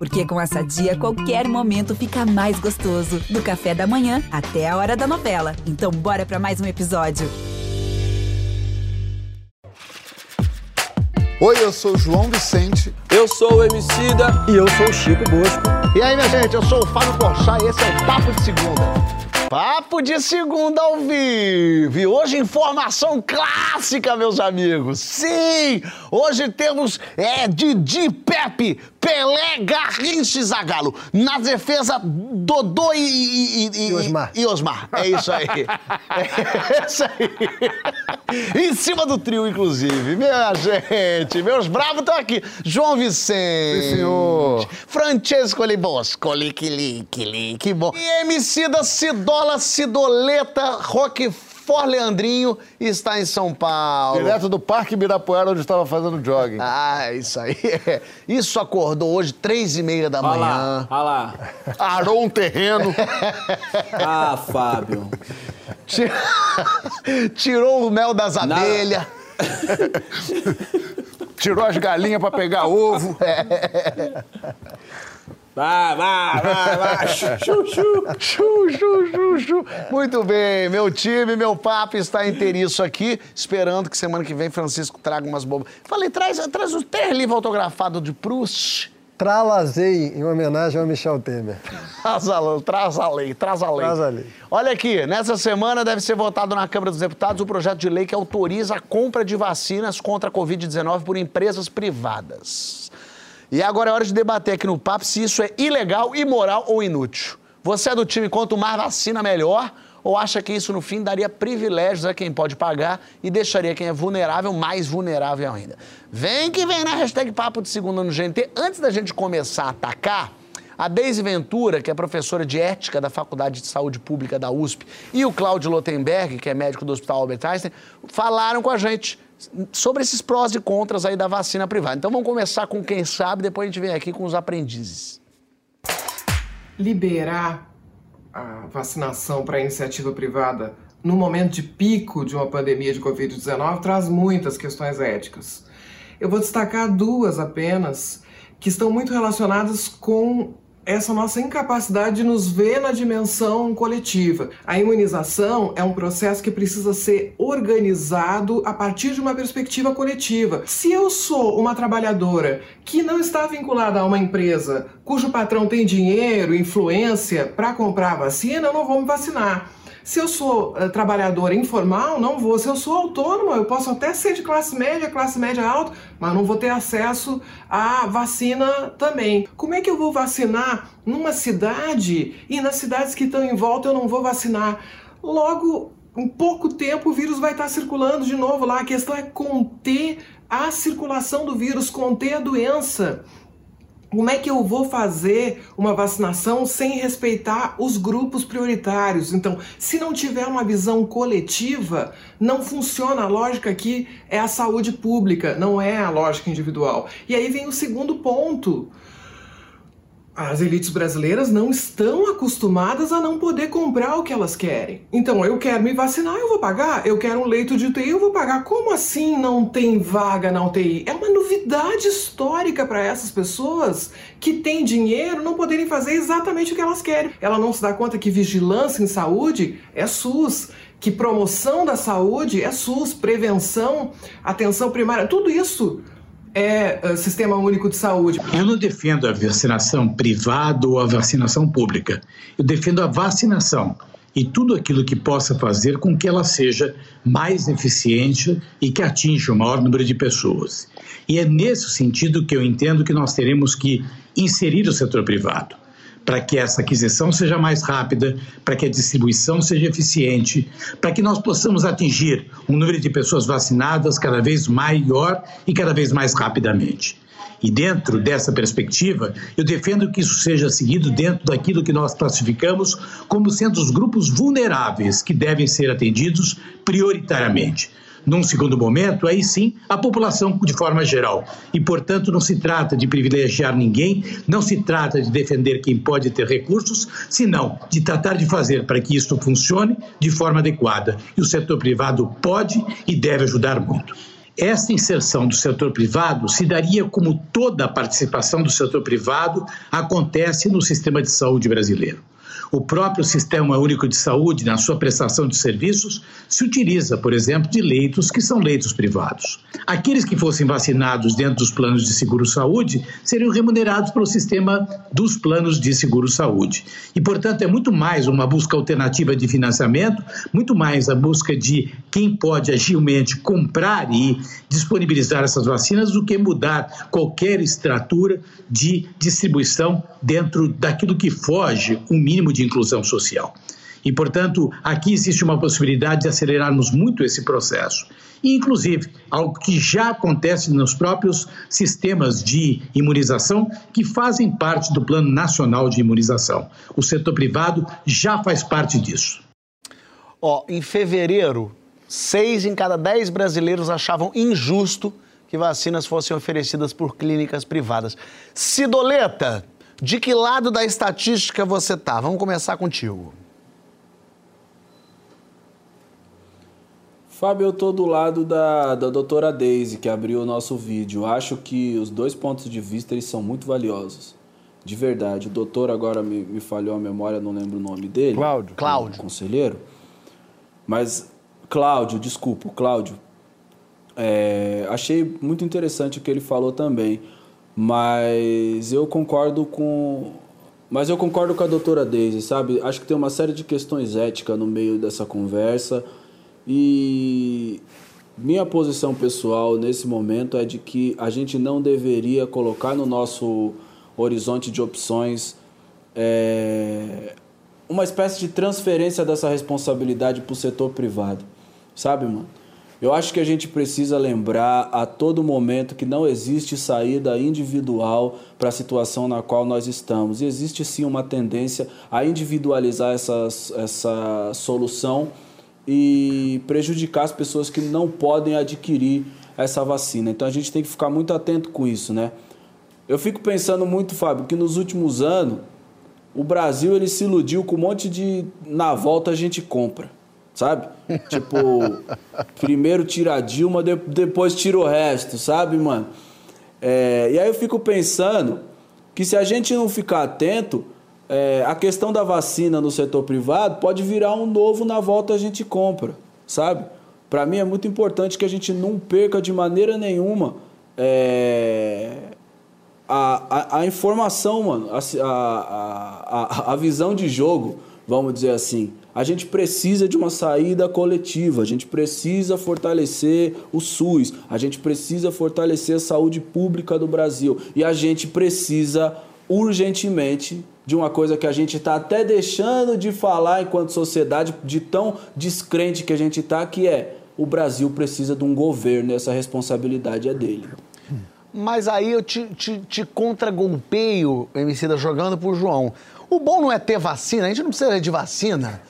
Porque com essa dia, qualquer momento fica mais gostoso. Do café da manhã até a hora da novela. Então, bora para mais um episódio. Oi, eu sou o João Vicente. Eu sou o Emicida. E eu sou o Chico Bosco. E aí, minha gente, eu sou o Fábio Porchat e esse é o Papo de Segunda. Papo de segunda ao vivo. E hoje informação clássica, meus amigos. Sim, hoje temos é, Didi Pepe, Pelé, Garrincha e Zagallo. Na defesa, Dodô e, e, e, e, Osmar. E Osmar. É isso aí. É isso aí. em cima do trio, inclusive. Minha gente, meus bravos estão aqui. João Vicente. Sim, senhor. Francesco Liboscoli, que, que, que bom. E MC da Cidola Cidoleta Roquefort. For Leandrinho está em São Paulo. Direto do Parque Ibirapuera, onde estava fazendo jogging. Ah, isso aí. Isso acordou hoje, três e meia da olha manhã. Lá, olha lá. Arou um terreno. ah, Fábio. Tirou o mel das abelhas. Tirou as galinhas para pegar ovo. É. Vai, vai, vai, vai. Chu, chu, chu, chu, chu, chu. Muito bem, meu time, meu papo está inteiriço aqui, esperando que semana que vem Francisco traga umas bobas. Falei, traz, traz o ter livro autografado de Proust. Tralazei, em homenagem ao Michel Temer. traz a, traz a lei, traz a lei. Traz a lei. Olha aqui, nessa semana deve ser votado na Câmara dos Deputados o projeto de lei que autoriza a compra de vacinas contra a Covid-19 por empresas privadas. E agora é hora de debater aqui no papo se isso é ilegal, imoral ou inútil. Você é do time quanto mais vacina, melhor? Ou acha que isso, no fim, daria privilégios a quem pode pagar e deixaria quem é vulnerável mais vulnerável ainda? Vem que vem na hashtag Papo de Segunda no GNT. Antes da gente começar a atacar, a Deise Ventura, que é professora de ética da Faculdade de Saúde Pública da USP, e o Cláudio Lotenberg, que é médico do Hospital Albert Einstein, falaram com a gente sobre esses prós e contras aí da vacina privada. Então vamos começar com quem sabe, depois a gente vem aqui com os aprendizes. Liberar a vacinação para iniciativa privada no momento de pico de uma pandemia de Covid-19 traz muitas questões éticas. Eu vou destacar duas apenas que estão muito relacionadas com essa nossa incapacidade de nos ver na dimensão coletiva. A imunização é um processo que precisa ser organizado a partir de uma perspectiva coletiva. Se eu sou uma trabalhadora que não está vinculada a uma empresa cujo patrão tem dinheiro, influência para comprar a vacina, eu não vou me vacinar. Se eu sou uh, trabalhadora informal, não vou. Se eu sou autônoma, eu posso até ser de classe média, classe média alta, mas não vou ter acesso à vacina também. Como é que eu vou vacinar numa cidade e nas cidades que estão em volta eu não vou vacinar? Logo, em pouco tempo o vírus vai estar circulando de novo lá. A questão é conter a circulação do vírus, conter a doença. Como é que eu vou fazer uma vacinação sem respeitar os grupos prioritários? Então, se não tiver uma visão coletiva, não funciona. A lógica aqui é a saúde pública, não é a lógica individual. E aí vem o segundo ponto as elites brasileiras não estão acostumadas a não poder comprar o que elas querem. Então, eu quero me vacinar, eu vou pagar. Eu quero um leito de UTI, eu vou pagar. Como assim não tem vaga na UTI? É uma novidade histórica para essas pessoas que têm dinheiro não poderem fazer exatamente o que elas querem. Ela não se dá conta que vigilância em saúde é SUS que promoção da saúde é SUS, prevenção, atenção primária, tudo isso é uh, Sistema Único de Saúde. Eu não defendo a vacinação privada ou a vacinação pública. Eu defendo a vacinação e tudo aquilo que possa fazer com que ela seja mais eficiente e que atinja o maior número de pessoas. E é nesse sentido que eu entendo que nós teremos que inserir o setor privado para que essa aquisição seja mais rápida, para que a distribuição seja eficiente, para que nós possamos atingir um número de pessoas vacinadas cada vez maior e cada vez mais rapidamente. E dentro dessa perspectiva, eu defendo que isso seja seguido dentro daquilo que nós classificamos como sendo os grupos vulneráveis que devem ser atendidos prioritariamente. Num segundo momento, aí sim, a população de forma geral. E, portanto, não se trata de privilegiar ninguém, não se trata de defender quem pode ter recursos, senão de tratar de fazer para que isso funcione de forma adequada. E o setor privado pode e deve ajudar muito. Essa inserção do setor privado se daria como toda a participação do setor privado acontece no sistema de saúde brasileiro. O próprio Sistema Único de Saúde, na sua prestação de serviços, se utiliza, por exemplo, de leitos que são leitos privados. Aqueles que fossem vacinados dentro dos planos de seguro-saúde seriam remunerados pelo sistema dos planos de seguro-saúde. E, portanto, é muito mais uma busca alternativa de financiamento, muito mais a busca de quem pode agilmente comprar e disponibilizar essas vacinas do que mudar qualquer estrutura de distribuição dentro daquilo que foge um mínimo de inclusão social. E, portanto, aqui existe uma possibilidade de acelerarmos muito esse processo. E, inclusive, algo que já acontece nos próprios sistemas de imunização que fazem parte do Plano Nacional de Imunização. O setor privado já faz parte disso. Ó, em fevereiro, seis em cada dez brasileiros achavam injusto que vacinas fossem oferecidas por clínicas privadas. Cidoleta, de que lado da estatística você tá? Vamos começar contigo. Fábio, eu tô do lado da, da doutora Daisy, que abriu o nosso vídeo. Acho que os dois pontos de vista eles são muito valiosos. De verdade. O doutor agora me, me falhou a memória, não lembro o nome dele. Cláudio. Cláudio. Conselheiro. Mas, Cláudio, desculpa, Cláudio. É, achei muito interessante o que ele falou também. Mas eu concordo com. Mas eu concordo com a doutora Daisy, sabe? Acho que tem uma série de questões éticas no meio dessa conversa. E minha posição pessoal nesse momento é de que a gente não deveria colocar no nosso horizonte de opções é, uma espécie de transferência dessa responsabilidade para o setor privado. Sabe, mano? Eu acho que a gente precisa lembrar a todo momento que não existe saída individual para a situação na qual nós estamos. E existe sim uma tendência a individualizar essa, essa solução e prejudicar as pessoas que não podem adquirir essa vacina. Então a gente tem que ficar muito atento com isso, né? Eu fico pensando muito, Fábio, que nos últimos anos o Brasil ele se iludiu com um monte de na volta a gente compra, sabe? tipo, primeiro tira a Dilma, de, depois tira o resto, sabe, mano? É, e aí eu fico pensando que se a gente não ficar atento, é, a questão da vacina no setor privado pode virar um novo na volta a gente compra, sabe? Para mim é muito importante que a gente não perca de maneira nenhuma é, a, a, a, informação, mano, a, a, a, visão de jogo, vamos dizer assim. A gente precisa de uma saída coletiva, a gente precisa fortalecer o SUS, a gente precisa fortalecer a saúde pública do Brasil e a gente precisa urgentemente de uma coisa que a gente está até deixando de falar enquanto sociedade, de tão descrente que a gente está, que é o Brasil precisa de um governo e essa responsabilidade é dele. Mas aí eu te, te, te contra-golpeio, Emicida, jogando pro João. O bom não é ter vacina, a gente não precisa de vacina.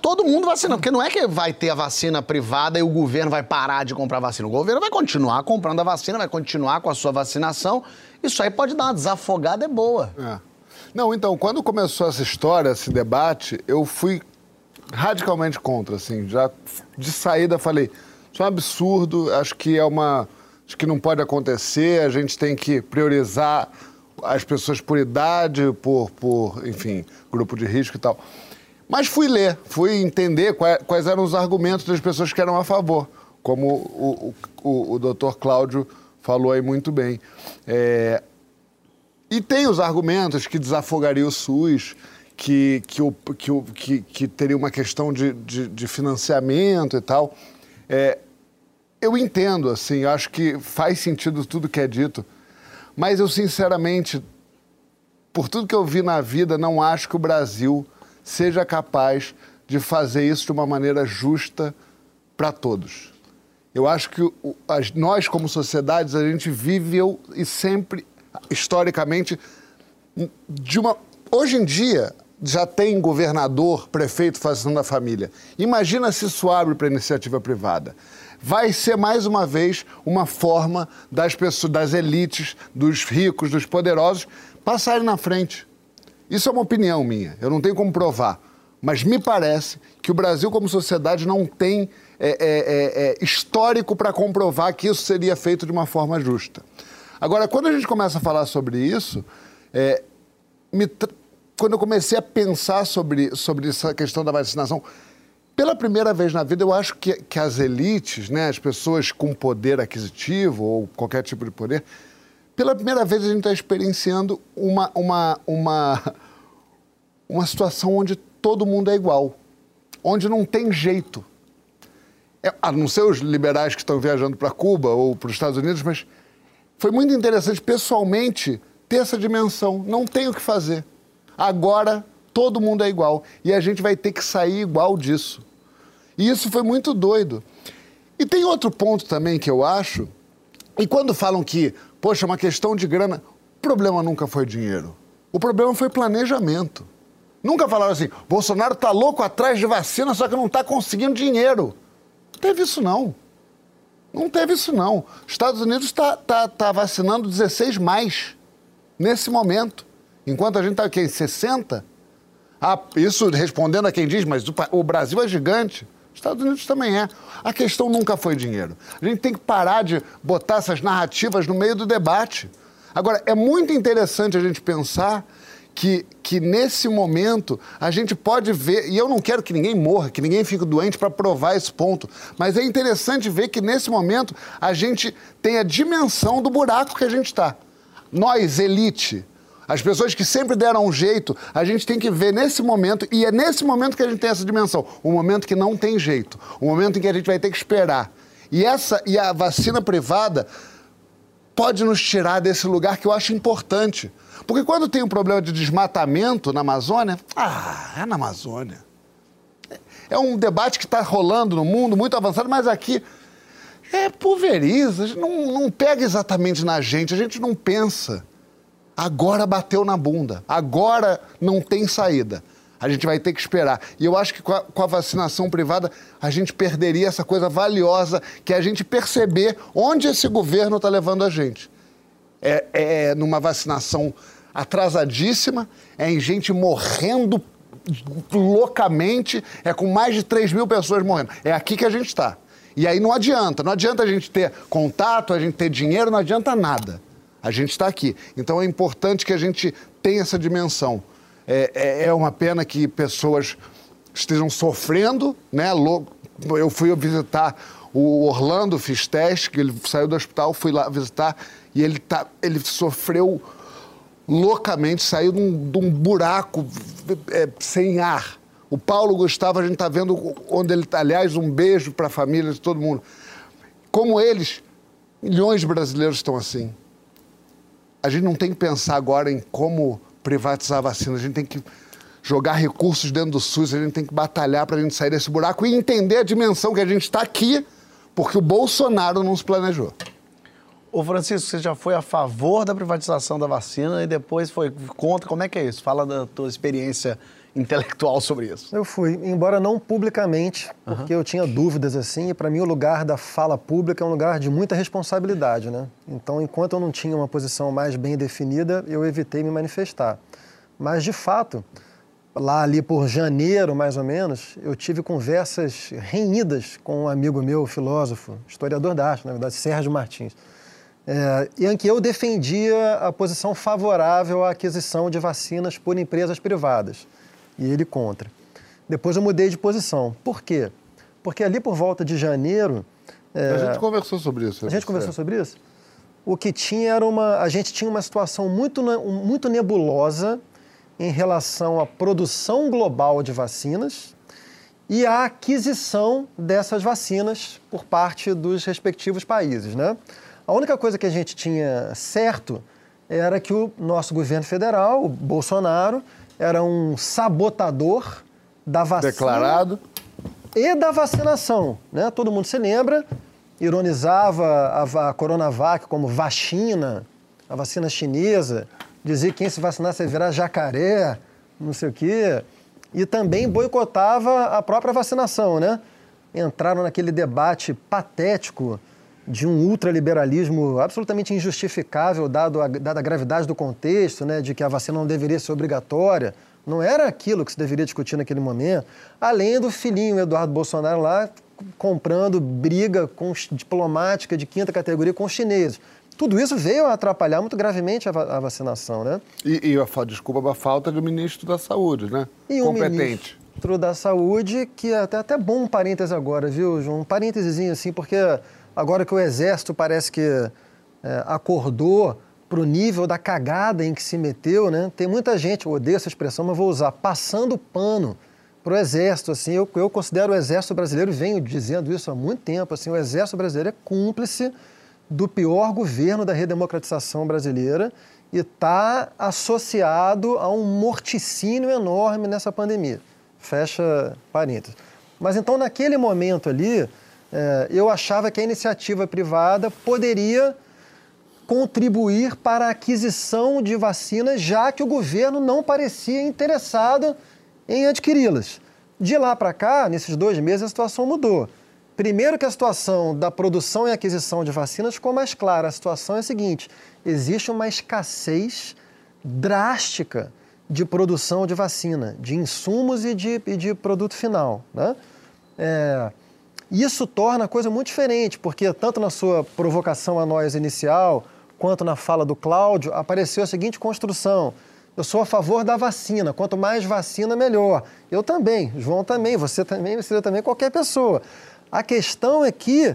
Todo mundo vacinando, porque não é que vai ter a vacina privada e o governo vai parar de comprar vacina. O governo vai continuar comprando a vacina, vai continuar com a sua vacinação. Isso aí pode dar uma desafogada, é boa. É. Não, então, quando começou essa história, esse debate, eu fui radicalmente contra, assim, já de saída falei, isso é um absurdo, acho que é uma, acho que não pode acontecer, a gente tem que priorizar as pessoas por idade, por, por enfim, grupo de risco e tal. Mas fui ler, fui entender quais, eram os argumentos das pessoas que eram a favor, como o, o, o, o doutor Cláudio falou aí muito bem. É, e tem os argumentos que desafogaria o SUS, que, que, o, que, o, que, que teria uma questão de, de, de financiamento e tal. É, eu entendo, assim, acho que faz sentido tudo que é dito, mas eu, sinceramente, por tudo que eu vi na vida, não acho que o Brasil seja capaz de fazer isso de uma maneira justa para todos. Eu acho que nós, como sociedades, a gente viveu e sempre historicamente, de uma. Hoje em dia, já tem governador, prefeito fazendo a família. Imagina se isso abre para iniciativa privada. Vai ser mais uma vez uma forma das pessoas, das elites, dos ricos, dos poderosos passarem na frente. Isso é uma opinião minha, eu não tenho como provar. Mas me parece que o Brasil, como sociedade, não tem é, é, é, é histórico para comprovar que isso seria feito de uma forma justa. Agora, quando a gente começa a falar sobre isso, é, quando eu comecei a pensar sobre, sobre essa questão da vacinação, pela primeira vez na vida, eu acho que, que as elites, né, as pessoas com poder aquisitivo ou qualquer tipo de poder, pela primeira vez a gente está experienciando uma, uma, uma, uma situação onde todo mundo é igual, onde não tem jeito. É, a não ser os liberais que estão viajando para Cuba ou para os Estados Unidos, mas foi muito interessante pessoalmente ter essa dimensão. Não tem o que fazer. Agora todo mundo é igual. E a gente vai ter que sair igual disso. E isso foi muito doido. E tem outro ponto também que eu acho, e quando falam que, poxa, é uma questão de grana, o problema nunca foi dinheiro. O problema foi planejamento. Nunca falaram assim, Bolsonaro tá louco atrás de vacina, só que não está conseguindo dinheiro. Não teve isso, não. Não teve isso, não. Estados Unidos está tá, tá vacinando 16 mais nesse momento. Enquanto a gente está aqui em 60, ah, isso respondendo a quem diz, mas o Brasil é gigante. Estados Unidos também é. A questão nunca foi dinheiro. A gente tem que parar de botar essas narrativas no meio do debate. Agora, é muito interessante a gente pensar que, que nesse momento a gente pode ver, e eu não quero que ninguém morra, que ninguém fique doente para provar esse ponto, mas é interessante ver que nesse momento a gente tem a dimensão do buraco que a gente está. Nós, elite, as pessoas que sempre deram um jeito, a gente tem que ver nesse momento, e é nesse momento que a gente tem essa dimensão, o momento que não tem jeito, o momento em que a gente vai ter que esperar. E essa e a vacina privada pode nos tirar desse lugar que eu acho importante. Porque quando tem um problema de desmatamento na Amazônia, ah, é na Amazônia. É um debate que está rolando no mundo, muito avançado, mas aqui é pulveriza, não, não pega exatamente na gente, a gente não pensa. Agora bateu na bunda. Agora não tem saída. A gente vai ter que esperar. E eu acho que com a, com a, vacinação privada, a gente perderia essa coisa valiosa que é a gente perceber onde esse governo está levando a gente. É, é, numa vacinação atrasadíssima, é em gente morrendo loucamente, é com mais de 3 mil pessoas morrendo. É aqui que a gente está. E aí não adianta, não adianta a gente ter contato, a gente ter dinheiro, não adianta nada. A gente está aqui. Então é importante que a gente tenha essa dimensão. É, é, é uma pena que pessoas estejam sofrendo, né? Eu fui visitar o Orlando, fiz teste, que ele saiu do hospital, fui lá visitar e ele, tá, ele sofreu loucamente, saiu de um, de um buraco é, sem ar. O Paulo Gustavo, a gente está vendo onde ele está. Aliás, um beijo para a família de todo mundo. Como eles, milhões de brasileiros estão assim a gente não tem que pensar agora em como privatizar a vacina, a gente tem que jogar recursos dentro do SUS, a gente tem que batalhar para a gente sair desse buraco e entender a dimensão que a gente está aqui, porque o Bolsonaro não se planejou. Ô Francisco, você já foi a favor da privatização da vacina e depois foi contra. Como é que é isso? Fala da tua experiência intelectual sobre isso? Eu fui, embora não publicamente, porque uhum. eu tinha dúvidas assim, e para mim o lugar da fala pública é um lugar de muita responsabilidade, né? Então, enquanto eu não tinha uma posição mais bem definida, eu evitei me manifestar. Mas, de fato, lá ali por janeiro, mais ou menos, eu tive conversas renhidas com um amigo meu, filósofo, historiador da arte, na verdade, Sérgio Martins, é, em que eu defendia a posição favorável à aquisição de vacinas por empresas privadas e ele contra. Depois eu mudei de posição. Por quê? Porque ali por volta de janeiro. É... A gente conversou sobre isso. A gente conversou sobre isso? O que tinha era uma. A gente tinha uma situação muito, muito nebulosa em relação à produção global de vacinas e à aquisição dessas vacinas por parte dos respectivos países. Né? A única coisa que a gente tinha certo era que o nosso governo federal, o Bolsonaro, era um sabotador da vacina. Declarado. E da vacinação. Né? Todo mundo se lembra, ironizava a, a Coronavac como vacina, a vacina chinesa, dizia que quem se vacinasse ia virar jacaré, não sei o quê. E também boicotava a própria vacinação, né? Entraram naquele debate patético de um ultraliberalismo absolutamente injustificável, dado a, dada a gravidade do contexto, né, de que a vacina não deveria ser obrigatória, Não era aquilo que se deveria discutir naquele momento, além do filhinho Eduardo Bolsonaro lá comprando briga com, diplomática de quinta categoria com os chineses. Tudo isso veio a atrapalhar muito gravemente a, va a vacinação, né? E, e a desculpa, a falta do ministro da Saúde, né? E um Competente. ministro da Saúde, que é até, até bom um parêntese agora, viu, João? Um parênteses assim, porque agora que o Exército parece que é, acordou para o nível da cagada em que se meteu, né? Tem muita gente, eu odeio essa expressão, mas vou usar, passando pano para o Exército. Assim, eu, eu considero o Exército Brasileiro, venho dizendo isso há muito tempo, assim, o Exército Brasileiro é cúmplice do pior governo da redemocratização brasileira e está associado a um morticínio enorme nessa pandemia. Fecha parênteses. Mas então, naquele momento ali, eu achava que a iniciativa privada poderia contribuir para a aquisição de vacinas, já que o governo não parecia interessado em adquiri-las. De lá para cá, nesses dois meses, a situação mudou. Primeiro que a situação da produção e aquisição de vacinas ficou mais clara. A situação é a seguinte: existe uma escassez drástica de produção de vacina, de insumos e de, e de produto final. Né? É, isso torna a coisa muito diferente, porque tanto na sua provocação a nós inicial, quanto na fala do Cláudio, apareceu a seguinte construção. Eu sou a favor da vacina. Quanto mais vacina, melhor. Eu também, João também, você também, você também, qualquer pessoa. A questão é que,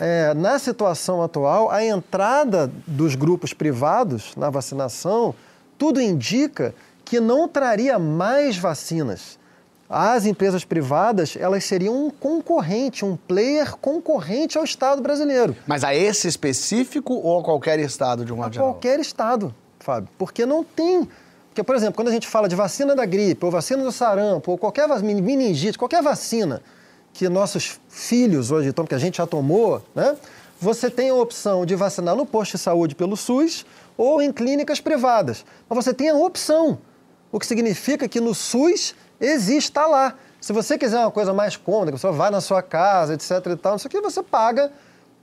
é, na situação atual, a entrada dos grupos privados na vacinação, tudo indica que não traria mais vacinas. As empresas privadas, elas seriam um concorrente, um player concorrente ao Estado brasileiro. Mas a esse específico ou a qualquer Estado de um modo geral? qualquer Estado, Fábio. Porque não tem... Porque, por exemplo, quando a gente fala de vacina da gripe, ou vacina do sarampo, ou qualquer meningite, qualquer vacina, que nossos filhos hoje tomam, que a gente já tomou, né? Você tem a opção de vacinar no posto de saúde pelo SUS ou em clínicas privadas. Mas você tem a opção, o que significa que no SUS existe, está lá. Se você quiser uma coisa mais cômoda, que você vai na sua casa, etc e tal, isso aqui você paga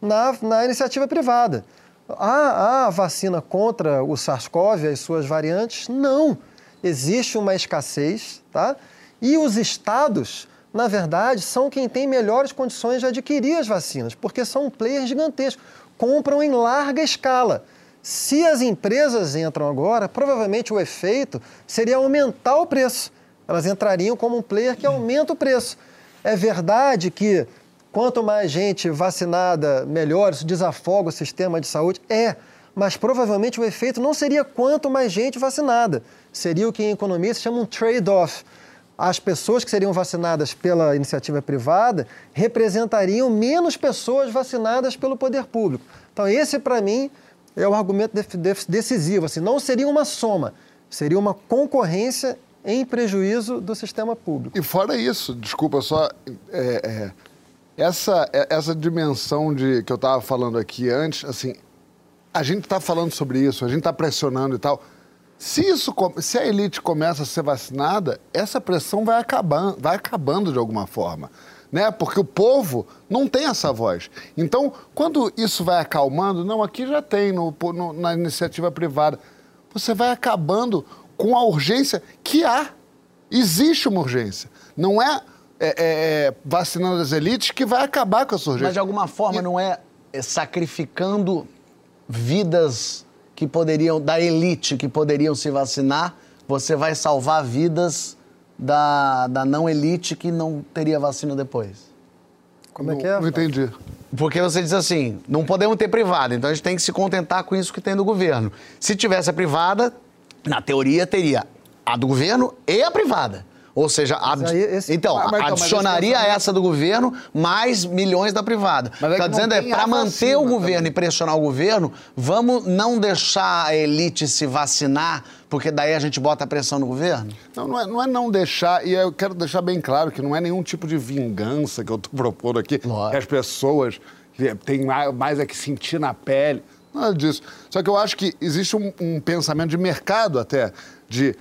na, na iniciativa privada. Há, há vacina contra o SARS-CoV e as suas variantes? Não. Existe uma escassez, tá? E os estados na verdade, são quem tem melhores condições de adquirir as vacinas, porque são players gigantescos, compram em larga escala. Se as empresas entram agora, provavelmente o efeito seria aumentar o preço. Elas entrariam como um player que aumenta o preço. É verdade que quanto mais gente vacinada, melhor, isso desafoga o sistema de saúde? É, mas provavelmente o efeito não seria quanto mais gente vacinada. Seria o que em economia se chama um trade-off as pessoas que seriam vacinadas pela iniciativa privada representariam menos pessoas vacinadas pelo poder público. Então, esse, para mim, é o argumento decisivo. Assim, não seria uma soma, seria uma concorrência em prejuízo do sistema público. E fora isso, desculpa só, é, é, essa, é, essa dimensão de que eu estava falando aqui antes, assim, a gente está falando sobre isso, a gente está pressionando e tal. Se, isso, se a elite começa a ser vacinada, essa pressão vai acabando, vai acabando de alguma forma. Né? Porque o povo não tem essa voz. Então, quando isso vai acalmando, não, aqui já tem no, no, na iniciativa privada, você vai acabando com a urgência que há. Existe uma urgência. Não é, é, é, é vacinando as elites que vai acabar com essa urgência. Mas de alguma forma e... não é, é sacrificando vidas que poderiam, da elite que poderiam se vacinar, você vai salvar vidas da, da não elite que não teria vacina depois. Como é que é? Não entendi. Porque você diz assim, não podemos ter privada, então a gente tem que se contentar com isso que tem do governo. Se tivesse a privada, na teoria teria a do governo e a privada. Ou seja, aí, esse... então, ah, adicionaria essa do governo mais milhões da privada. Está é dizendo é, para manter o governo também. e pressionar o governo, vamos não deixar a elite se vacinar, porque daí a gente bota a pressão no governo? Não, não é não, é não deixar, e eu quero deixar bem claro que não é nenhum tipo de vingança que eu estou propondo aqui, Lógico. que as pessoas têm mais é que sentir na pele, nada disso. Só que eu acho que existe um, um pensamento de mercado até, de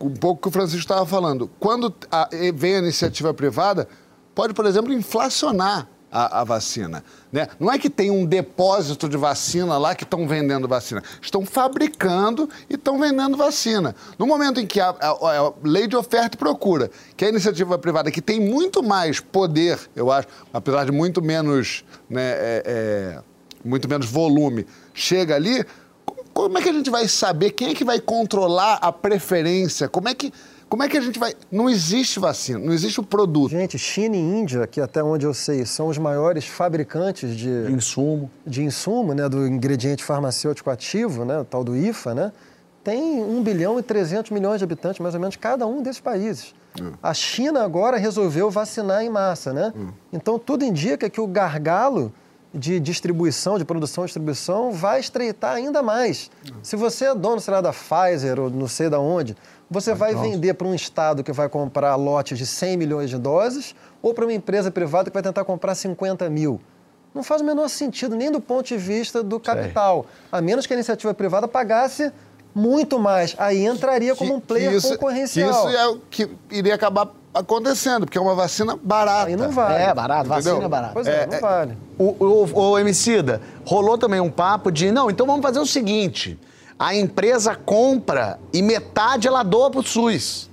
um pouco que o Francisco estava falando. Quando a, vem a iniciativa privada, pode, por exemplo, inflacionar a, a vacina. Né? Não é que tem um depósito de vacina lá que estão vendendo vacina. Estão fabricando e estão vendendo vacina. No momento em que a, a, a, lei de oferta e procura, que é a iniciativa privada, que tem muito mais poder, eu acho, apesar de muito menos, né, é, é, muito menos volume, chega ali, como é que a gente vai saber quem é que vai controlar a preferência? Como é que como é que a gente vai. Não existe vacina, não existe o produto. Gente, China e Índia, que até onde eu sei, são os maiores fabricantes de. de insumo. De insumo, né? Do ingrediente farmacêutico ativo, né? O tal do IFA, né? Tem 1 bilhão e 300 milhões de habitantes, mais ou menos, cada um desses países. Hum. A China agora resolveu vacinar em massa, né? Hum. Então tudo indica que o gargalo de distribuição, de produção e distribuição, vai estreitar ainda mais. Hum. Se você é dono, sei lá, da Pfizer ou não sei da onde, você vai vender para um Estado que vai comprar lotes de 100 milhões de doses ou para uma empresa privada que vai tentar comprar 50 mil? Não faz o menor sentido, nem do ponto de vista do capital. Sei. A menos que a iniciativa privada pagasse muito mais. Aí entraria como um player isso, concorrencial. Isso é o que iria acabar acontecendo, porque é uma vacina barata. Aí não vale. É, barato, Entendeu? vacina é barata. Pois é, é não é, vale. O, o, o Emicida, rolou também um papo de, não, então vamos fazer o seguinte a empresa compra e metade ela doa para o SUS.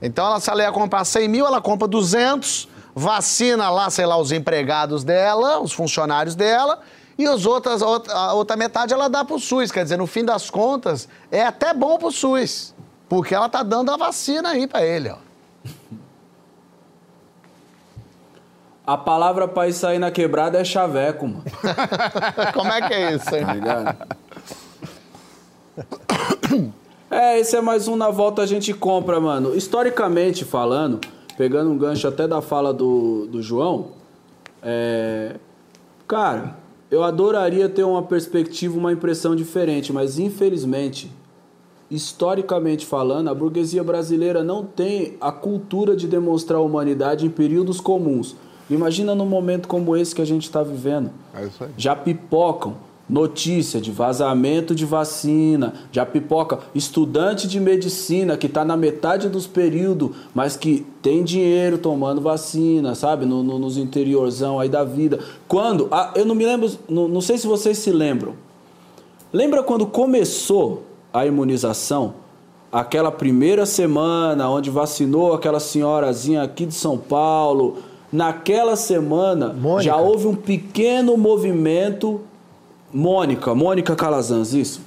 Então, ela, se ela ia comprar 100 mil, ela compra 200, vacina lá, sei lá, os empregados dela, os funcionários dela, e as outras, a outra metade ela dá para o SUS. Quer dizer, no fim das contas, é até bom para o SUS, porque ela tá dando a vacina aí para ele, ó. A palavra para isso aí na quebrada é chaveco, mano. Como é que é isso, hein? Tá ligado? É, esse é mais um na volta a gente compra, mano. Historicamente falando, pegando um gancho até da fala do, do João, é... cara, eu adoraria ter uma perspectiva, uma impressão diferente, mas infelizmente, historicamente falando, a burguesia brasileira não tem a cultura de demonstrar humanidade em períodos comuns. Imagina num momento como esse que a gente está vivendo. É Já pipocam notícia de vazamento de vacina, já pipoca estudante de medicina que está na metade dos períodos, mas que tem dinheiro tomando vacina, sabe, no, no, nos interiorzão aí da vida. Quando, ah, eu não me lembro, não, não sei se vocês se lembram, lembra quando começou a imunização? Aquela primeira semana onde vacinou aquela senhorazinha aqui de São Paulo, naquela semana Mônica. já houve um pequeno movimento Mônica, Mônica Calazans, isso.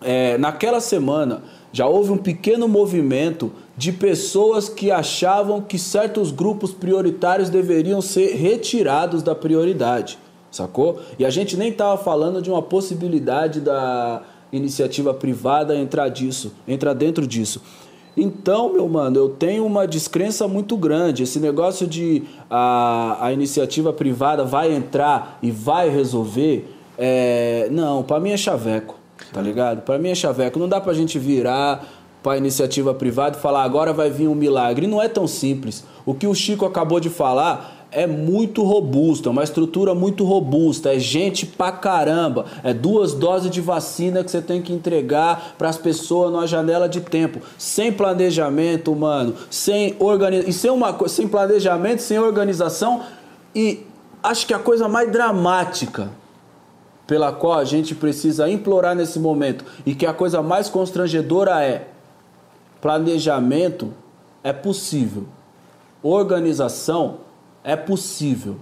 É, naquela semana já houve um pequeno movimento de pessoas que achavam que certos grupos prioritários deveriam ser retirados da prioridade, sacou? E a gente nem estava falando de uma possibilidade da iniciativa privada entrar disso, entrar dentro disso. Então, meu mano, eu tenho uma descrença muito grande. Esse negócio de a, a iniciativa privada vai entrar e vai resolver é, não, para mim é chaveco, tá ligado? Para mim é chaveco. Não dá pra gente virar para iniciativa privada e falar agora vai vir um milagre. Não é tão simples. O que o Chico acabou de falar é muito robusto, é uma estrutura muito robusta, é gente pra caramba, é duas doses de vacina que você tem que entregar para as pessoas numa janela de tempo, sem planejamento, mano, sem organização, sem uma sem planejamento, sem organização e acho que a coisa mais dramática pela qual a gente precisa implorar nesse momento e que a coisa mais constrangedora é planejamento é possível, organização é possível.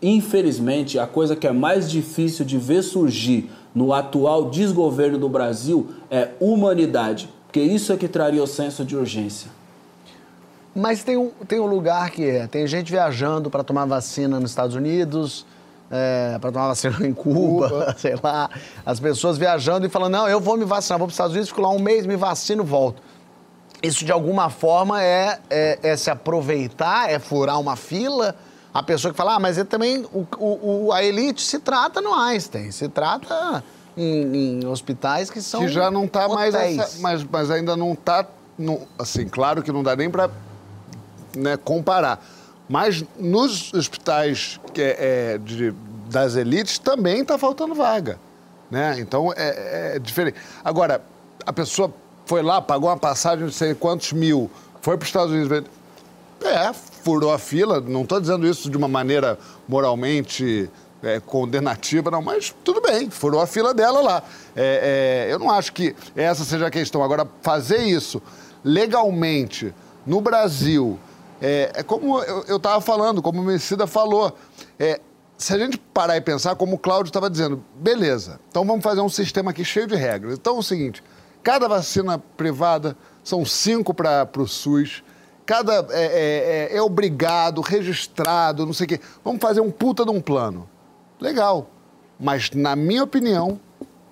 Infelizmente, a coisa que é mais difícil de ver surgir no atual desgoverno do Brasil é humanidade, porque isso é que traria o senso de urgência. Mas tem um, tem um lugar que é: tem gente viajando para tomar vacina nos Estados Unidos, é, para tomar vacina em Cuba, Cuba, sei lá. As pessoas viajando e falando, não, eu vou me vacinar, vou para os Estados Unidos, fico lá um mês, me vacino e volto. Isso, de alguma forma, é, é, é, se aproveitar, é furar uma fila. A pessoa que fala, ah, mas ele também, o, o, a elite se trata no Einstein, se trata em, em hospitais que são Que já não está mais, essa, mas, mas ainda não está, assim, claro que não dá nem para né, comparar mas nos hospitais que é, é, de, das elites também está faltando vaga. Né? Então é, é, diferente. Agora, a pessoa foi lá, pagou uma passagem de sei quantos mil, foi para os Estados Unidos. É, furou a fila, não estou dizendo isso de uma maneira moralmente é, condenativa, não, mas tudo bem, furou a fila dela lá. É, é, eu não acho que essa seja a questão. Agora, fazer isso legalmente no Brasil, é, é como eu estava falando, como o Messida falou, é, se a gente parar e pensar, como o Cláudio estava dizendo, beleza, então vamos fazer um sistema aqui cheio de regras. Então é o seguinte, cada vacina privada são cinco para o SUS, cada é, é, é, obrigado, registrado, não sei o quê. Vamos fazer um puta de um plano. Legal. Mas, na minha opinião,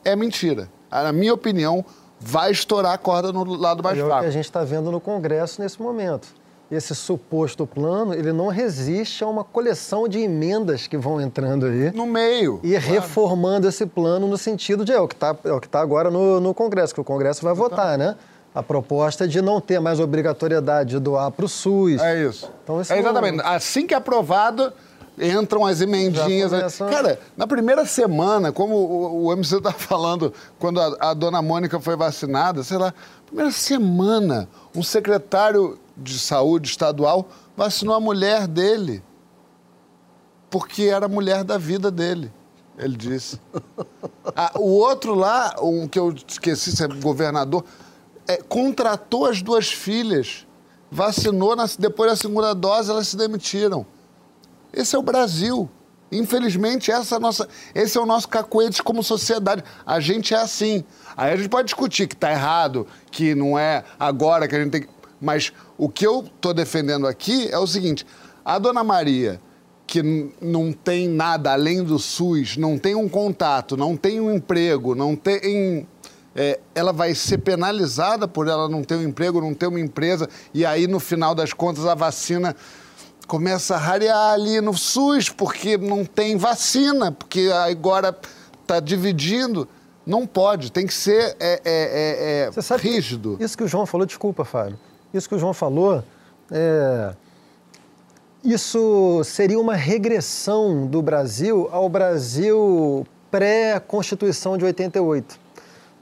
é mentira. Na minha opinião, vai estourar a corda no lado mais é fraco. É o que a gente está vendo no Congresso nesse momento. Esse suposto plano, ele não resiste a uma coleção de emendas que vão entrando aí. No meio. E claro. reformando esse plano no sentido de é o que está é tá agora no, no Congresso, que o Congresso vai então, votar, né? A proposta de não ter mais obrigatoriedade de doar para o SUS. É isso. Então, é exatamente. Não... Assim que aprovado, entram as emendinhas. Cara, na primeira semana, como o, o MC tá falando, quando a, a, dona Mônica foi vacinada, sei lá, primeira semana, um secretário de saúde estadual vacinou a mulher dele. Porque era a mulher da vida dele, ele disse. ah, o outro lá, um que eu esqueci se é governador, é, contratou as duas filhas, vacinou, na, depois da segunda dose elas se demitiram. Esse é o Brasil. Infelizmente, essa é nossa, esse é o nosso cacoete como sociedade. A gente é assim. Aí a gente pode discutir que está errado, que não é agora que a gente tem que. Mas o que eu estou defendendo aqui é o seguinte: a dona Maria, que não tem nada além do SUS, não tem um contato, não tem um emprego, não tem. É, ela vai ser penalizada por ela não ter um emprego, não ter uma empresa, e aí no final das contas a vacina começa a rarear ali no SUS, porque não tem vacina, porque agora está dividindo. Não pode, tem que ser é, é, é, é rígido. Isso que o João falou, desculpa, Fábio. Isso que o João falou, é, isso seria uma regressão do Brasil ao Brasil pré-Constituição de 88.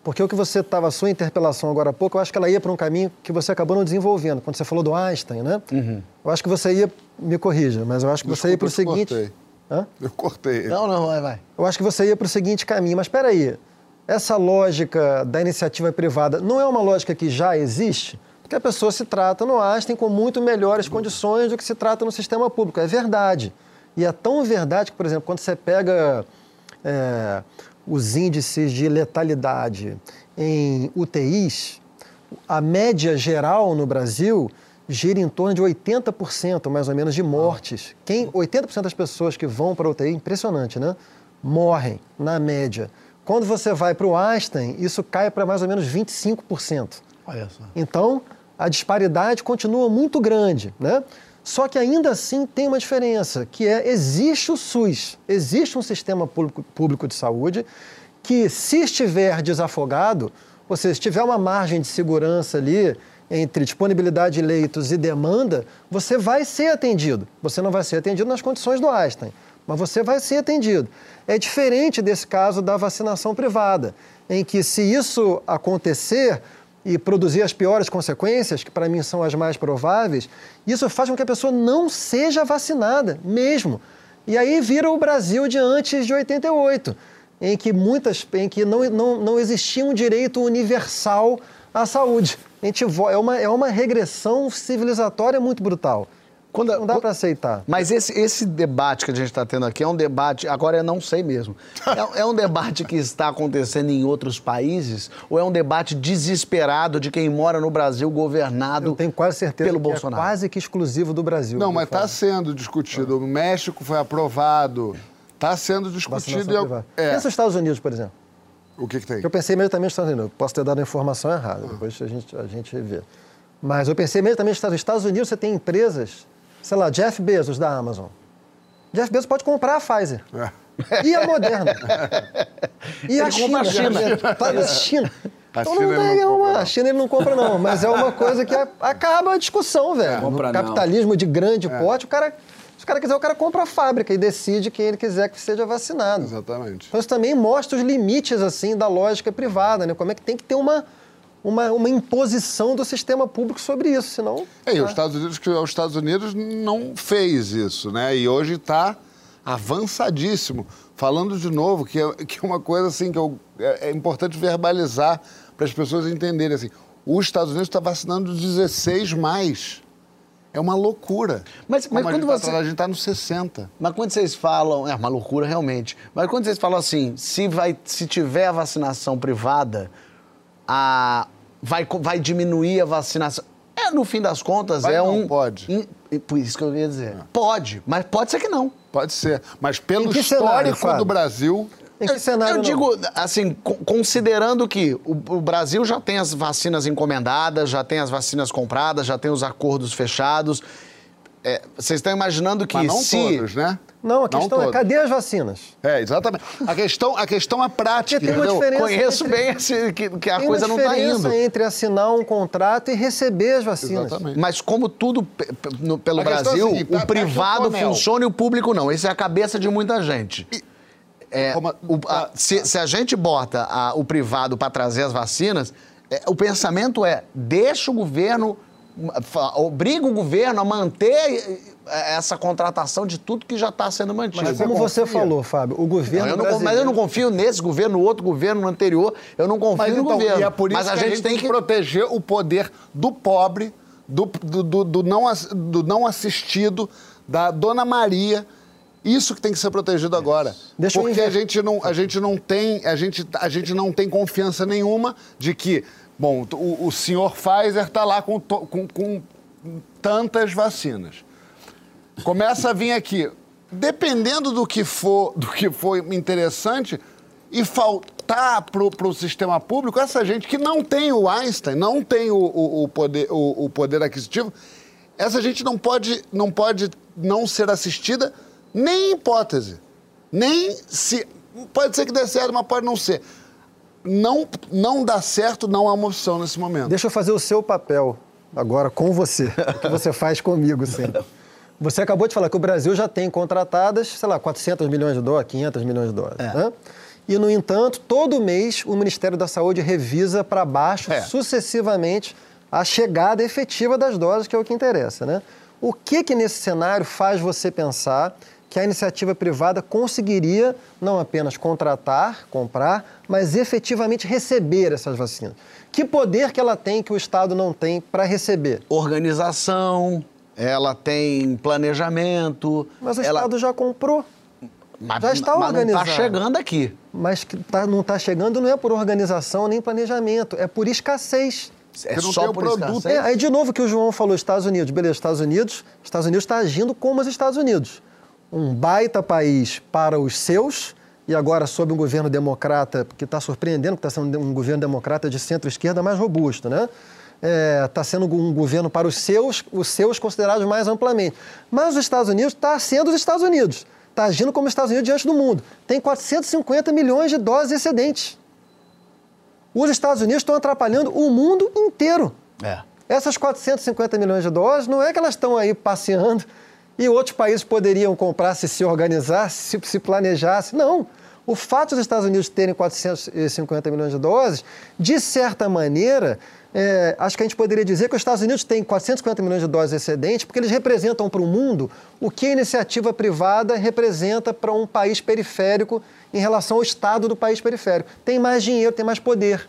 Porque o que você estava, a sua interpelação agora há pouco, eu acho que ela ia para um caminho que você acabou não desenvolvendo. Quando você falou do Einstein, né? Uhum. Eu acho que você ia, me corrija, mas eu acho que Desculpa, você ia para o seguinte. Cortei. Hã? Eu cortei. Não, não, vai, vai. Eu acho que você ia para o seguinte caminho, mas espera aí. Essa lógica da iniciativa privada não é uma lógica que já existe? Porque a pessoa se trata no Einstein com muito melhores condições do que se trata no sistema público. É verdade. E é tão verdade que, por exemplo, quando você pega é, os índices de letalidade em UTIs, a média geral no Brasil gira em torno de 80% mais ou menos de mortes. Quem 80% das pessoas que vão para a UTI, impressionante, né? Morrem na média. Quando você vai para o Einstein, isso cai para mais ou menos 25%. Olha só. Então, a disparidade continua muito grande, né? Só que ainda assim tem uma diferença, que é existe o SUS, existe um sistema público, de saúde que, se estiver desafogado, ou seja, se tiver uma margem de segurança ali entre disponibilidade de leitos e demanda, você vai ser atendido. Você não vai ser atendido nas condições do Einstein, mas você vai ser atendido. É diferente desse caso da vacinação privada, em que se isso acontecer, e produzir as piores consequências, que para mim são as mais prováveis, isso faz com que a pessoa não seja vacinada mesmo. E aí vira o Brasil de antes de 88, em que muitas, em que não, não, não existia um direito universal à saúde. A gente, é, uma, é uma regressão civilizatória muito brutal. Quando, não dá para aceitar. Mas esse, esse debate que a gente está tendo aqui é um debate, agora eu não sei mesmo, é, é, um debate que está acontecendo em outros países ou é um debate desesperado de quem mora no Brasil governado eu tenho quase certeza pelo que é Bolsonaro? É quase que exclusivo do Brasil. Não, mas está sendo discutido. O México foi aprovado. Está sendo discutido. Eu... É. Pensa nos Estados Unidos, por exemplo. O que, que tem? Eu pensei imediatamente nos Estados Unidos. Posso ter dado a informação errada, ah. depois a gente, a gente vê. Mas eu pensei imediatamente nos Estados Unidos, você tem empresas sei lá, Jeff Bezos da Amazon. Jeff Bezos pode comprar a Pfizer. É. E a Moderna. E a China. a China. A China. A então China, não é uma, a China ele não compra, não. Mas é uma coisa que acaba a discussão, velho. É, no capitalismo não. de grande é. porte, o cara. Se o cara quiser, o cara compra a fábrica e decide quem ele quiser que seja vacinado. Exatamente. Então isso também mostra os limites, assim, da lógica privada, né? Como é que tem que ter uma uma, uma imposição do sistema público sobre isso, senão... É, e os Estados Unidos, que os Estados Unidos não fez isso, né? E hoje está avançadíssimo. Falando de novo, que é, que é uma coisa assim que eu, é, é importante verbalizar para as pessoas entenderem assim. Os Estados Unidos está vacinando 16 mais. É uma loucura. Mas, mas a quando tá você. a gente está nos 60. Mas quando vocês falam, é uma loucura realmente. Mas quando vocês falam assim, se vai, se tiver a vacinação privada, a vai vai diminuir a vacinação. É no fim das contas Vai é não, um pode. in- e por isso que eu ia dizer. Pode, mas pode ser que não. Pode ser. Mas pelo cenário, histórico Fábio? do Brasil, Em que cenário eu não? digo, assim, co- considerando que o, o Brasil já tem as vacinas encomendadas, já tem as vacinas compradas, já tem os acordos fechados. é, vocês estão imaginando que mas não se todos, né? Não, a questão é, cadê as vacinas? É, exatamente. A questão, a questão é prática, Porque tem uma entendeu? diferença Conheço entre- bem esse, que, que a Tem coisa não está diferença indo. entre assinar um contrato e receber as vacinas. Exatamente. Mas como tudo no- pelo A é Brasil, seguinte, tá- o tá privado o Tonel. funciona e o público não. Essa é a cabeça de muita gente. É, Como a- o- a- se, se a gente bota a- o privado para trazer as vacinas, é, o pensamento é deixa o governo, obriga o governo a manter é, essa contratação de tudo que já está sendo mantido. Mas como você falou, Fábio, o governo Não, eu não, mas eu não confio nesse governo, no outro governo, no anterior. Eu não confio Mas no então, governo. e é por isso mas a que gente, tem que proteger o poder do pobre, do, do, do- do não, do não assistido, da Dona Maria. Isso que tem que ser protegido agora. Deixa eu Porque a gente, não, a gente não tem, a gente, a gente não tem confiança nenhuma de que, bom, o, o senhor Pfizer está lá com, com, com tantas vacinas. Começa a vir aqui. Dependendo do que for, do que for interessante e faltar para o sistema público, essa gente que não tem o Einstein, não tem o, o- o poder, o, o poder aquisitivo, essa gente não pode, não pode não ser assistida nem em hipótese. Nem se. Pode ser que dê certo, mas pode não ser. Não, não dá certo, não é uma opção nesse momento. Deixa eu fazer o seu papel agora com você, o que você faz comigo sempre. Você acabou de falar que o Brasil já tem contratadas, sei lá, 400 milhões de dólares, 500 milhões de dólares. É. né? E, no entanto, todo mês o Ministério da Saúde revisa para baixo, É. sucessivamente, a chegada efetiva das doses, que é o que interessa. Né? O que, que nesse cenário faz você pensar que a iniciativa privada conseguiria não apenas contratar, comprar, mas efetivamente receber essas vacinas? Que poder que ela tem que o Estado não tem para receber? organização, ela tem planejamento. Mas o ela... Estado já comprou. mas, já está mas organizado. não está chegando aqui. Mas que tá- não está chegando não é por organização nem planejamento, é por escassez. É Porque só tem o por produto. escassez? É, aí, de novo, que o João falou, Estados Unidos. Beleza, Estados Unidos, Estados Unidos está agindo como os Estados Unidos. Um baita país para os seus, e agora sob um governo democrata, que está surpreendendo, que está sendo um governo democrata de centro-esquerda mais robusto, né? Está sendo um governo para os seus, os seus considerados mais amplamente. Mas os Estados Unidos está sendo os Estados Unidos. Está agindo como os Estados Unidos diante do mundo. Tem 450 milhões de doses excedentes. Os Estados Unidos estão atrapalhando o mundo inteiro. É. Essas 450 milhões de doses não é que elas estão aí passeando e outros países poderiam comprar se se organizasse, se, se planejasse. Não. O fato dos Estados Unidos terem 450 milhões de doses, de certa maneira, é, acho que a gente poderia dizer que os Estados Unidos têm 450 milhões de doses excedentes porque eles representam para o mundo o que a iniciativa privada representa para um país periférico em relação ao estado do país periférico. Tem mais dinheiro, tem mais poder.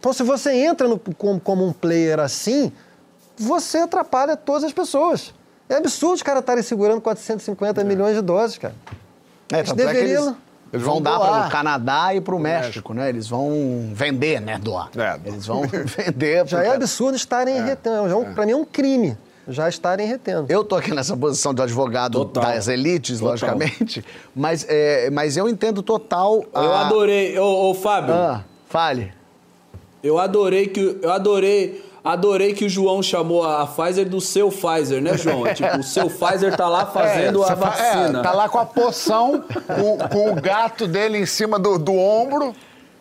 Então, se você entra no- como, como um player assim, você atrapalha todas as pessoas. É absurdo os caras estarem segurando 450 milhões de doses, cara. É, Eles é que eles, deveriam- eles vão vão dar para o Canadá e para o México, né? Eles vão vender, né? Doar. É. Eles vão vender. Já pro é absurdo estarem retendo. Já é um, Para mim é um crime já estarem retendo. Eu tô aqui nessa posição de advogado Total. das elites, Total. logicamente, mas, é, mas eu entendo total. Eu a- adorei, ô, ô Fábio, Ah, fale. eu adorei que eu adorei, adorei que o João chamou a Pfizer do seu Pfizer, né, João? É tipo, o seu Pfizer tá lá fazendo É, a você fa- é, vacina. tá lá com a poção, com, com o gato dele em cima do, do ombro.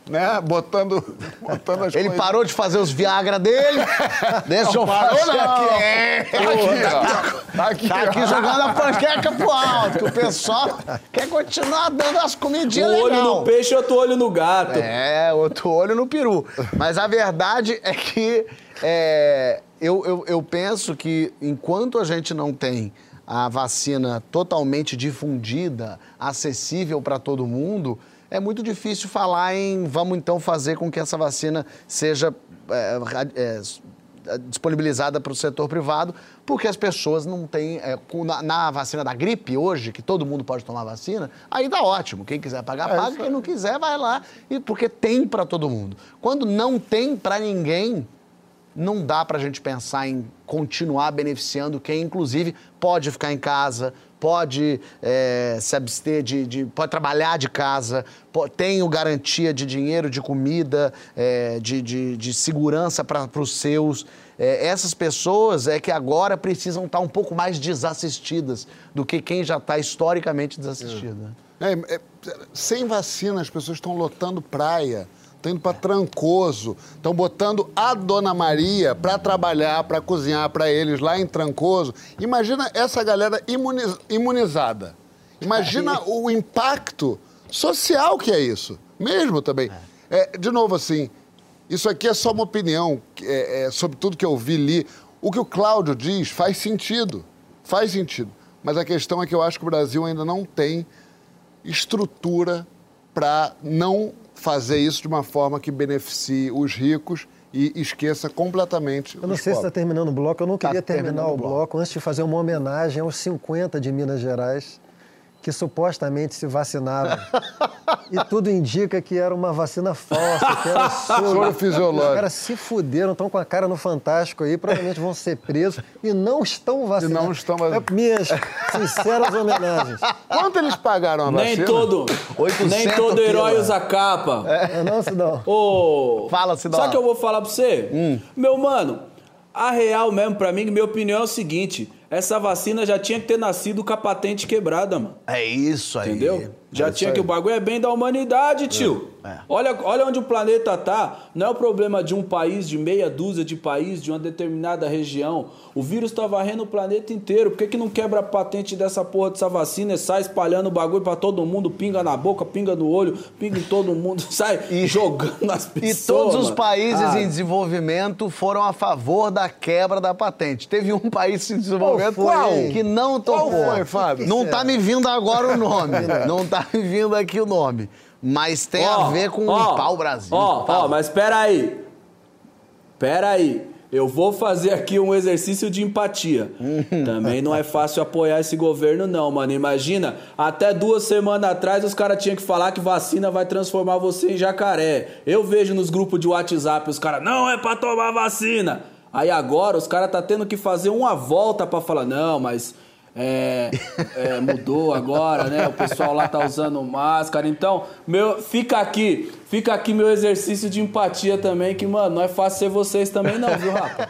né? Botando, botando as Ele coisas. parou de fazer os Viagra dele. Deixa eu parou, fazer não. aqui. É. Tá aqui, ó. Tá aqui, Tá aqui ó. jogando a panqueca pro alto, que o pessoal quer continuar dando as Um comidinhas olho legal. no peixe e outro olho no gato. É, outro olho no peru. Mas a verdade é que é, eu, eu, eu penso que enquanto a gente não tem a vacina totalmente difundida, acessível para todo mundo, é muito difícil falar em vamos então fazer com que essa vacina seja é, é, disponibilizada para o setor privado, porque as pessoas não têm. é, na, na vacina da gripe hoje, que todo mundo pode tomar vacina, aí dá ótimo. Quem quiser pagar, paga. Quem não quiser, vai lá. E, porque tem para todo mundo. Quando não tem para ninguém, não dá para a gente pensar em continuar beneficiando quem, inclusive, pode ficar em casa, pode é, se abster de, de- pode trabalhar de casa, po- tem o garantia de dinheiro, de comida, é, de, de- de segurança para os seus. É, essas pessoas é que agora precisam estar um pouco mais desassistidas do que quem já está historicamente desassistida. É, é, sem vacina, as pessoas estão lotando praia, estão indo para Trancoso, estão botando a Dona Maria para trabalhar, para cozinhar para eles lá em Trancoso. Imagina essa galera imuni- imunizada. Imagina o impacto social que é isso. Mesmo também. É, de novo, assim, isso aqui é só uma opinião é, é, sobre tudo que eu vi li. O que o Cláudio diz faz sentido. Faz sentido. Mas a questão é que eu acho que o Brasil ainda não tem estrutura para não fazer isso de uma forma que beneficie os ricos e esqueça completamente Eu não sei se está pobres. terminando o bloco. Eu não Tá queria terminar o bloco. bloco antes de fazer uma homenagem aos 50 de Minas Gerais que supostamente se vacinaram. e tudo indica que era uma vacina falsa, que era soro. Fisiológico. Os caras se fuderam, estão com a cara no Fantástico aí, provavelmente vão ser presos e não estão vacinados. não estão vacinados. É minhas sinceras homenagens. Quanto eles pagaram a Nem vacina? todo, 800 nem todo herói pila. usa capa. É, não, Sidão? Ô, Fala, Sidão. Sabe o que eu vou falar pra você? Meu mano, a real mesmo, pra mim, minha opinião é o seguinte: essa vacina já tinha que ter nascido com a patente quebrada, mano. É isso aí. Entendeu? Já É tinha que o bagulho é bem da humanidade, tio. É. Olha, olha onde o planeta tá. Não é o problema de um país, de meia dúzia de países, de uma determinada região. O vírus tá varrendo o planeta inteiro. Por que, que não quebra a patente dessa porra dessa vacina e sai espalhando o bagulho pra todo mundo? Pinga na boca, pinga no olho, pinga em todo mundo, sai jogando nas E pessoas. todos os países Ah, em desenvolvimento foram a favor da quebra da patente. Teve um país em desenvolvimento Qual que não topou. Qual foi, Fábio? Não tá me vindo agora o nome. não tá me vindo aqui o nome. Mas tem a Ó, ver com ó, o pau Brasil. Ó, Fala. ó, mas pera aí. Pera aí. Eu vou fazer aqui um exercício de empatia. Também não é fácil apoiar esse governo, não, mano. Imagina, até duas semanas atrás os caras tinham que falar que vacina vai transformar você em jacaré. Eu vejo nos grupos de WhatsApp os caras, não é pra tomar vacina. Aí agora os caras tá tendo que fazer uma volta pra falar, não, mas é, é, mudou agora, né? O pessoal lá tá usando máscara. Então, meu, fica aqui, fica aqui meu exercício de empatia também, que, mano, não é fácil ser vocês também não, viu, rapaz?